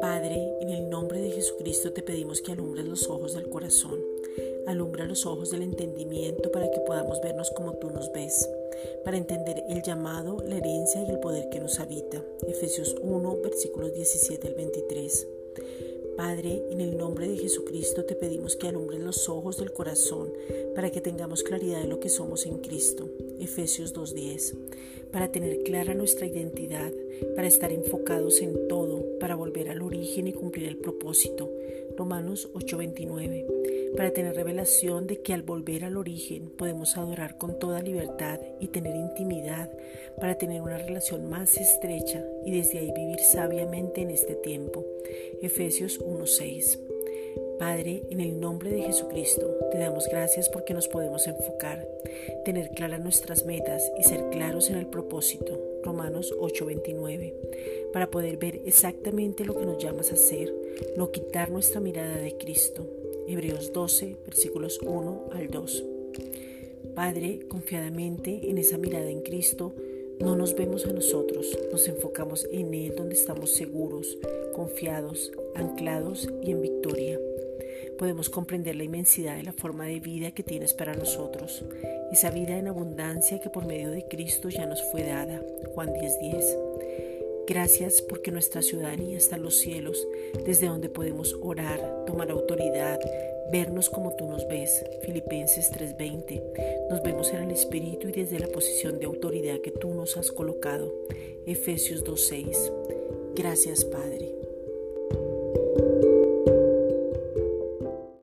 Padre, en el nombre de Jesucristo te pedimos que alumbres los ojos del corazón, alumbra los ojos del entendimiento para que podamos vernos como tú nos ves, para entender el llamado, la herencia y el poder que nos habita. Efesios 1, versículos 17 al 23. Padre, en el nombre de Jesucristo te pedimos que alumbres los ojos del corazón para que tengamos claridad de lo que somos en Cristo. Efesios 2.10. Para tener clara nuestra identidad, para estar enfocados en todo, para volver al origen y cumplir el propósito. Romanos 8:29. Para tener revelación de que al volver al origen podemos adorar con toda libertad y tener intimidad, para tener una relación más estrecha y desde ahí vivir sabiamente en este tiempo. Efesios 1:6. Padre, en el nombre de Jesucristo, te damos gracias porque nos podemos enfocar, tener claras nuestras metas y ser claros en el propósito. Romanos 8:29, para poder ver exactamente lo que nos llamas a hacer, no quitar nuestra mirada de Cristo. Hebreos 12, versículos 1 al 2. Padre, confiadamente en esa mirada en Cristo, no nos vemos a nosotros, nos enfocamos en Él donde estamos seguros, confiados, anclados y en victoria. Podemos comprender la inmensidad de la forma de vida que tienes para nosotros, esa vida en abundancia que por medio de Cristo ya nos fue dada. Juan 10:10. Gracias porque nuestra ciudadanía está en los cielos, desde donde podemos orar, tomar autoridad, vernos como tú nos ves. Filipenses 3:20. Nos vemos en el Espíritu y desde la posición de autoridad que tú nos has colocado. Efesios 2:6. Gracias Padre.